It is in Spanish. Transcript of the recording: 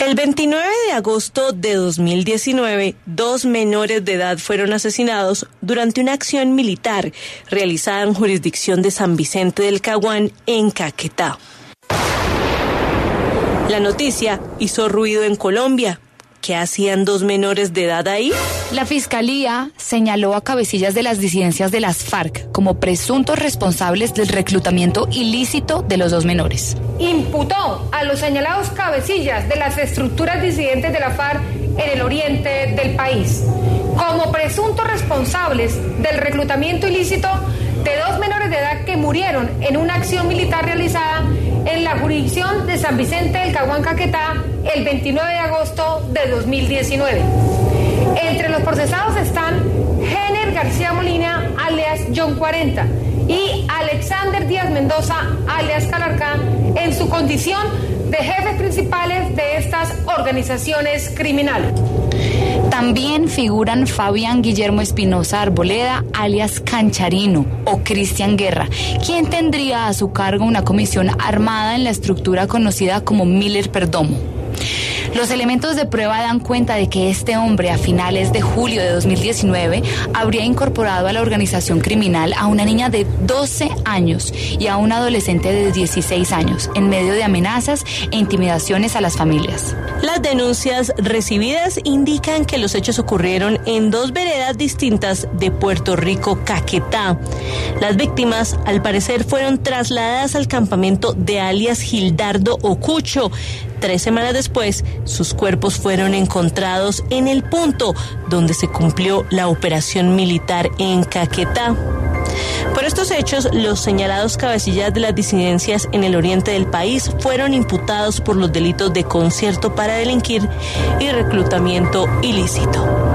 El 29 de agosto de 2019, dos menores de edad fueron asesinados durante una acción militar realizada en jurisdicción de San Vicente del Caguán, en Caquetá. La noticia hizo ruido en Colombia. ¿Qué hacían dos menores de edad ahí? La fiscalía señaló a cabecillas de las disidencias de las FARC como presuntos responsables del reclutamiento ilícito de los dos menores. Imputó a los señalados cabecillas de las estructuras disidentes de la FARC en el oriente del país como presuntos responsables del reclutamiento ilícito de dos menores de edad que murieron en una acción militar realizada en la jurisdicción de San Vicente del Caguán Caquetá el 29 de agosto de 2019. Entre los procesados están Jenner García Molina, alias John 40, y Alexander Díaz Mendoza, alias su condición de jefes principales de estas organizaciones criminales. También figuran Fabián Guillermo Espinosa Arboleda, alias Cancharino, o Cristian Guerra, quien tendría a su cargo una comisión armada en la estructura conocida como Miller Perdomo. Los elementos de prueba dan cuenta de que este hombre a finales de julio de 2019 habría incorporado a la organización criminal a una niña de 12 años y a un adolescente de 16 años en medio de amenazas e intimidaciones a las familias. Las denuncias recibidas indican que los hechos ocurrieron en dos veredas distintas de Puerto Rico, Caquetá. Las víctimas, al parecer, fueron trasladadas al campamento de alias Gildardo Ocucho. Tres semanas después, sus cuerpos fueron encontrados en el punto donde se cumplió la operación militar en Caquetá. Por estos hechos, los señalados cabecillas de las disidencias en el oriente del país fueron imputados por los delitos de concierto para delinquir y reclutamiento ilícito.